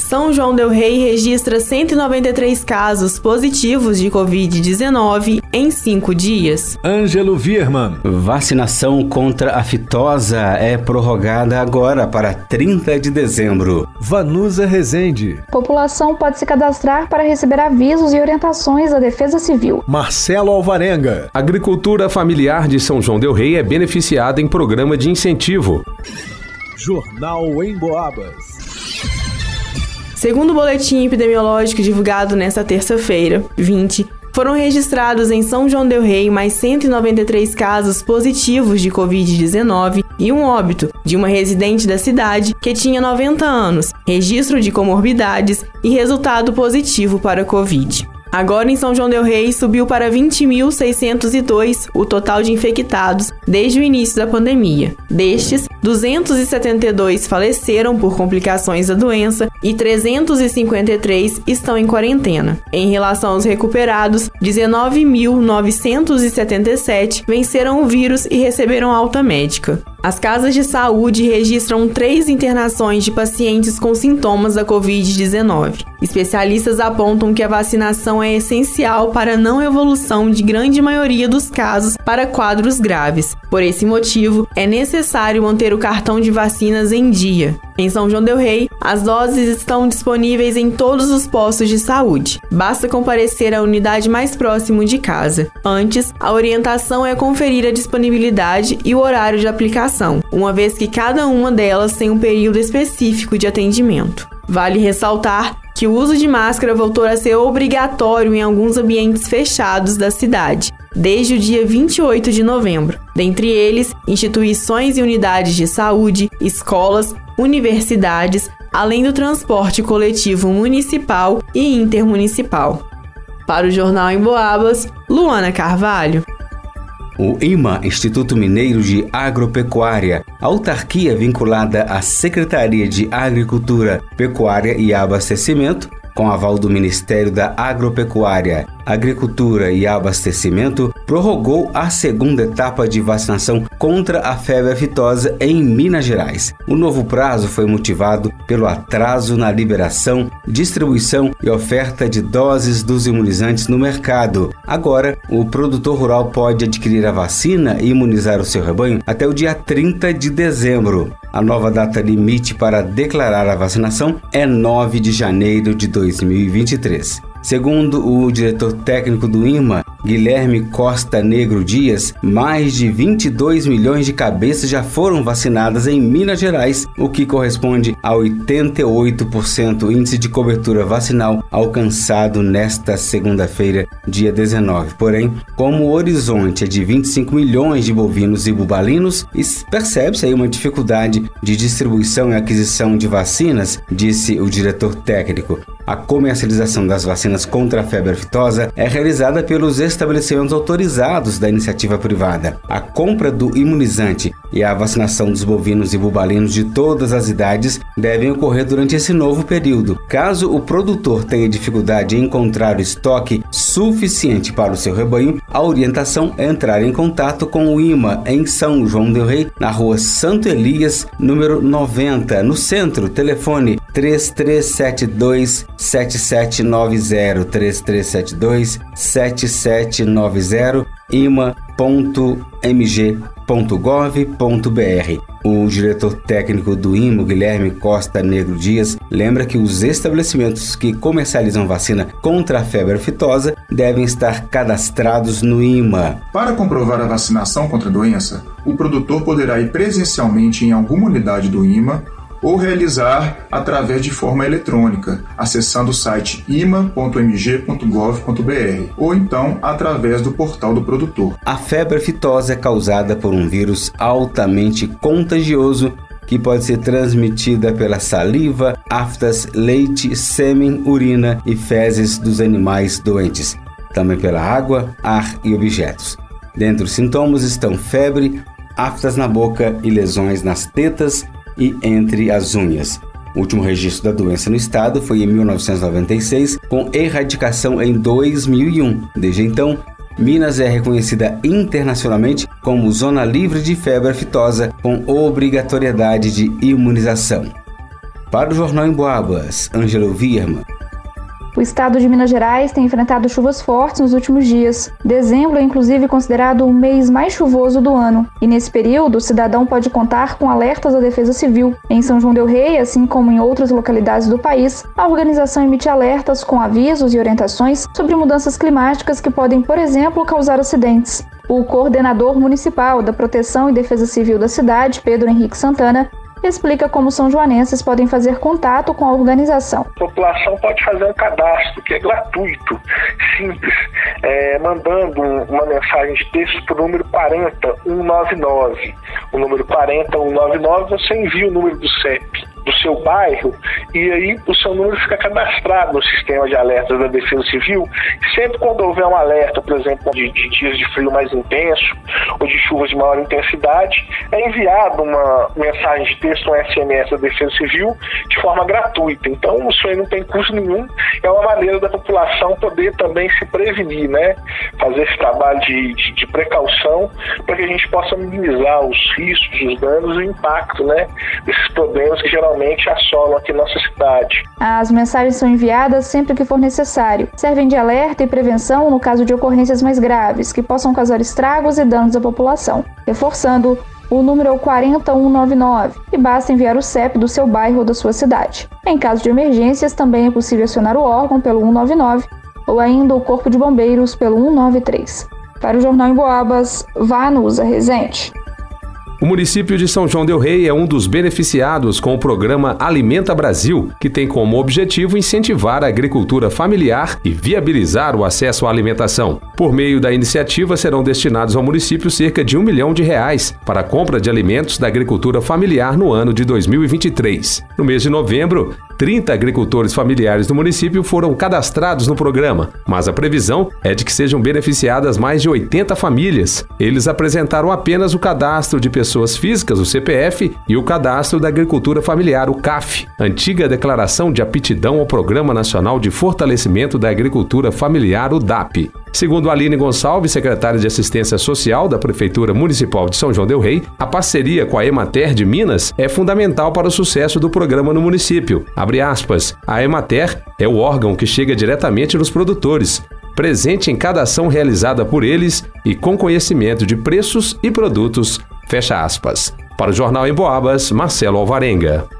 São João Del Rei registra 193 casos positivos de Covid-19 em cinco dias. Ângelo Virman. Vacinação contra a fitosa é prorrogada agora para 30 de dezembro. Vanusa Rezende. População pode se cadastrar para receber avisos e orientações da Defesa Civil. Marcelo Alvarenga. Agricultura familiar de São João Del Rei é beneficiada em programa de incentivo. Jornal em Boabas. Segundo o boletim epidemiológico divulgado nesta terça-feira, 20, foram registrados em São João del Rei mais 193 casos positivos de Covid-19 e um óbito de uma residente da cidade que tinha 90 anos, registro de comorbidades e resultado positivo para Covid. Agora em São João del Rei subiu para 20.602 o total de infectados desde o início da pandemia. Destes, 272 faleceram por complicações da doença e 353 estão em quarentena. Em relação aos recuperados, 19.977 venceram o vírus e receberam alta médica. As casas de saúde registram três internações de pacientes com sintomas da Covid-19. Especialistas apontam que a vacinação é essencial para a não evolução de grande maioria dos casos para quadros graves. Por esse motivo, é necessário manter o cartão de vacinas em dia. Em São João Del Rei, as doses estão disponíveis em todos os postos de saúde. Basta comparecer à unidade mais próxima de casa. Antes, a orientação é conferir a disponibilidade e o horário de aplicação, uma vez que cada uma delas tem um período específico de atendimento. Vale ressaltar que o uso de máscara voltou a ser obrigatório em alguns ambientes fechados da cidade, desde o dia 28 de novembro. Dentre eles, instituições e unidades de saúde, escolas, universidades, além do transporte coletivo municipal e intermunicipal. Para o Jornal em Boabas, Luana Carvalho. O IMA, Instituto Mineiro de Agropecuária, autarquia vinculada à Secretaria de Agricultura, Pecuária e Abastecimento, com aval do Ministério da Agropecuária Agricultura e Abastecimento prorrogou a segunda etapa de vacinação contra a febre aftosa em Minas Gerais. O novo prazo foi motivado pelo atraso na liberação, distribuição e oferta de doses dos imunizantes no mercado. Agora, o produtor rural pode adquirir a vacina e imunizar o seu rebanho até o dia 30 de dezembro. A nova data limite para declarar a vacinação é 9 de janeiro de 2023. Segundo o diretor técnico do IMA, Guilherme Costa Negro Dias, mais de 22 milhões de cabeças já foram vacinadas em Minas Gerais, o que corresponde a 88% índice de cobertura vacinal alcançado nesta segunda-feira, dia 19. Porém, como o horizonte é de 25 milhões de bovinos e bubalinos, percebe-se aí uma dificuldade de distribuição e aquisição de vacinas, disse o diretor técnico. A comercialização das vacinas contra a febre aftosa é realizada pelos estabelecimentos autorizados da iniciativa privada. A compra do imunizante e a vacinação dos bovinos e bubalinos de todas as idades devem ocorrer durante esse novo período. Caso o produtor tenha dificuldade em encontrar o estoque suficiente para o seu rebanho, a orientação é entrar em contato com o IMA em São João del Rei, na rua Santo Elias, número 90, no centro. Telefone 3372 7790 3372 7790 ima.mg.gov.br. O diretor técnico do IMO, Guilherme Costa Negro Dias, lembra que os estabelecimentos que comercializam vacina contra a febre aftosa devem estar cadastrados no IMA. Para comprovar a vacinação contra a doença, o produtor poderá ir presencialmente em alguma unidade do IMA ou realizar através de forma eletrônica, acessando o site ima.mg.gov.br ou então através do portal do produtor. A febre aftosa é causada por um vírus altamente contagioso que pode ser transmitida pela saliva, aftas, leite, sêmen, urina e fezes dos animais doentes, também pela água, ar e objetos. Dentre os sintomas estão febre, aftas na boca e lesões nas tetas e entre as unhas. O último registro da doença no estado foi em 1996, com erradicação em 2001. Desde então, Minas é reconhecida internacionalmente como zona livre de febre aftosa com obrigatoriedade de imunização. Para o Jornal em Boabas, Ângelo Virma. O estado de Minas Gerais tem enfrentado chuvas fortes nos últimos dias. Dezembro é inclusive considerado o mês mais chuvoso do ano. E nesse período, o cidadão pode contar com alertas da Defesa Civil. Em São João del Rei, assim como em outras localidades do país, a organização emite alertas com avisos e orientações sobre mudanças climáticas que podem, por exemplo, causar acidentes. O coordenador municipal da Proteção e Defesa Civil da cidade, Pedro Henrique Santana, explica como são joanenses podem fazer contato com a organização. A população pode fazer um cadastro que é gratuito, simples, é, mandando uma mensagem de texto para o número 40199. O número 40199 você envia o número do CEP do seu bairro e aí o seu número fica cadastrado no sistema de alertas da Defesa Civil. Sempre quando houver um alerta, por exemplo, de, de dias de frio mais intenso ou de chuvas de maior intensidade, é enviado uma mensagem de texto, um SMS da Defesa Civil de forma gratuita. Então isso aí não tem custo nenhum, é uma maneira da população poder também se prevenir, né? Fazer esse trabalho de, de, de precaução para que a gente possa minimizar os riscos, os danos e o impacto, né? Desses problemas que geralmente geralmente assolam aqui nossa cidade. As mensagens são enviadas sempre que for necessário. Servem de alerta e prevenção no caso de ocorrências mais graves, que possam causar estragos e danos à população. Reforçando, o número é o 40199 e basta enviar o CEP do seu bairro ou da sua cidade. Em caso de emergências, também é possível acionar o órgão pelo 199 ou ainda o Corpo de Bombeiros pelo 193. Para o Jornal em Boabas, Vanusa Rezende. O município de São João del Rei é um dos beneficiados com o programa Alimenta Brasil, que tem como objetivo incentivar a agricultura familiar e viabilizar o acesso à alimentação. Por meio da iniciativa, serão destinados ao município cerca de um milhão de reais para a compra de alimentos da agricultura familiar no ano de 2023. No mês de novembro, 30 agricultores familiares do município foram cadastrados no programa, mas a previsão é de que sejam beneficiadas mais de 80 famílias. Eles apresentaram apenas o cadastro de pessoas físicas, o CPF, e o cadastro da agricultura familiar, o CAF, antiga declaração de aptidão ao Programa Nacional de Fortalecimento da Agricultura Familiar, o DAP. Segundo Aline Gonçalves, secretária de Assistência Social da Prefeitura Municipal de São João del Rei, a parceria com a Emater de Minas é fundamental para o sucesso do programa no município. Aspas, a Emater é o órgão que chega diretamente nos produtores, presente em cada ação realizada por eles e com conhecimento de preços e produtos. Fecha aspas. Para o Jornal em Boabas, Marcelo Alvarenga.